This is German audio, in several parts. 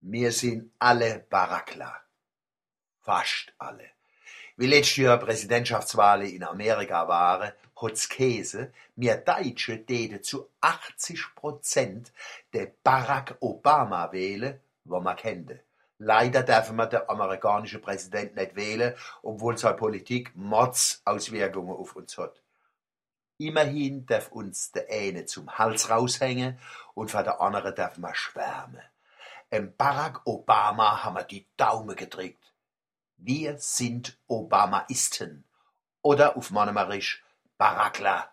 Wir sind alle Barackler. Fast alle. Wie letztes Jahr Präsidentschaftswahlen in Amerika waren, hat's Käse, mir Deutsche täten zu 80 Prozent den Barack Obama wählen, wo man kennt. Leider dürfen wir den amerikanischen Präsident nicht wählen, obwohl seine Politik Mordsauswirkungen auf uns hat. Immerhin darf uns der eine zum Hals raushängen und von der andere darf man schwärmen. Em Barack Obama haben wir die Daumen gedrückt. Wir sind Obamaisten. Oder auf Monomerisch Barackler.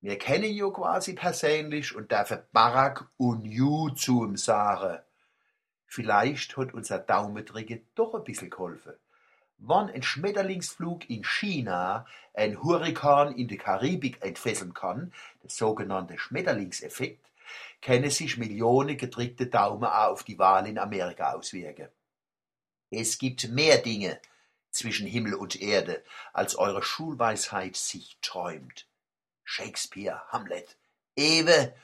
Wir kennen ihn quasi persönlich und dürfen Barack und you zu ihm sagen. Vielleicht hat unser Daumentrigger doch ein bisschen geholfen. Wann ein Schmetterlingsflug in China ein Hurrikan in die Karibik entfesseln kann, der sogenannte Schmetterlingseffekt, können sich Millionen gedrückte Daumen auch auf die Wahl in Amerika auswirken. Es gibt mehr Dinge zwischen Himmel und Erde, als eure Schulweisheit sich träumt. Shakespeare, Hamlet, Ewe,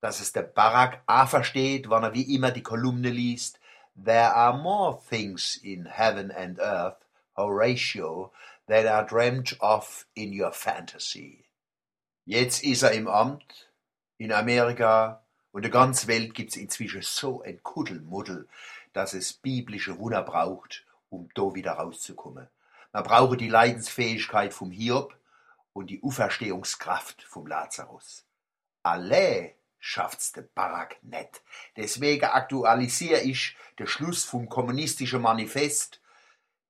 dass es der Barack A versteht, wann er wie immer die Kolumne liest. There are more things in heaven and earth, Horatio, that are dreamt of in your fantasy. Jetzt ist er im Amt, in Amerika, und der ganzen Welt gibt's inzwischen so ein Kuddelmuddel, dass es biblische Wunder braucht, um da wieder rauszukommen. Man brauche die Leidensfähigkeit vom Hiob und die Auferstehungskraft vom Lazarus. Alle schafft's der Barack net. Deswegen aktualisiere ich den Schluss vom kommunistischen Manifest.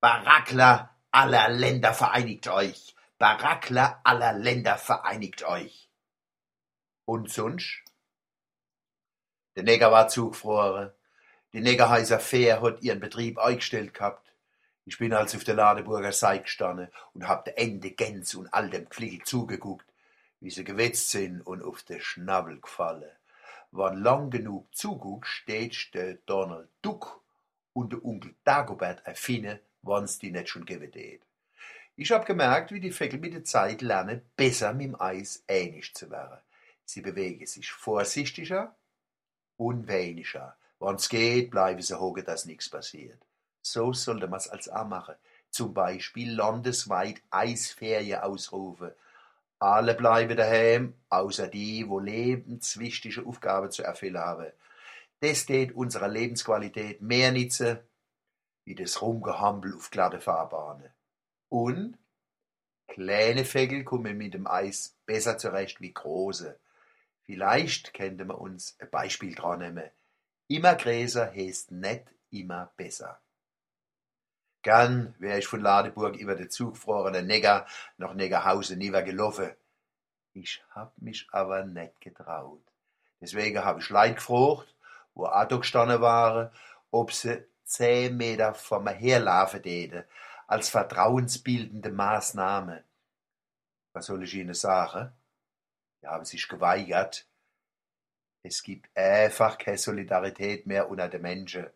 Barackler aller Länder vereinigt euch. Barackler aller Länder vereinigt euch. Und sonst? Der Neger war zugefroren. Die Negerhäuser Fair hat ihren Betrieb eingestellt gehabt. Ich bin also auf der Ladeburger Seite gestanden und hab der Ende Gänse und all dem Fliegel zugeguckt wie sie gewetzt sind und auf den Schnabel gefallen. Wann lang genug zuguckt, steht der Donald Duck und der Onkel Dagobert erfinden, wann's die nicht schon geben tät. Ich hab gemerkt, wie die Vögel mit der Zeit lernen, besser mit dem Eis ähnlich zu werden. Sie bewegen sich vorsichtiger und weniger. Wann's geht, bleiben sie hocken, dass nichts passiert. So sollte man's als auch machen. Zum Beispiel landesweit Eisferien ausrufen alle bleiben daheim, außer die, wo lebenswichtige Aufgaben zu erfüllen haben. Das tät unserer Lebensqualität mehr nützen, wie das Rumgehampel auf glatte Fahrbahnen. Und kleine Vögel kommen mit dem Eis besser zurecht wie große. Vielleicht könnte man uns ein Beispiel dran nehmen. Immer größer heißt nicht immer besser. Gern wär ich von Ladeburg über den zugefrorenen Neger nach Negerhausen niewer gelaufen. Ich hab mich aber nicht getraut. Deswegen hab ich Leute gefragt, wo da gestanden waren, ob sie zehn Meter vor mir herlaufen täten, als vertrauensbildende Maßnahme. Was soll ich ihnen sagen? Die haben sich geweigert. Es gibt einfach keine Solidarität mehr unter den Menschen.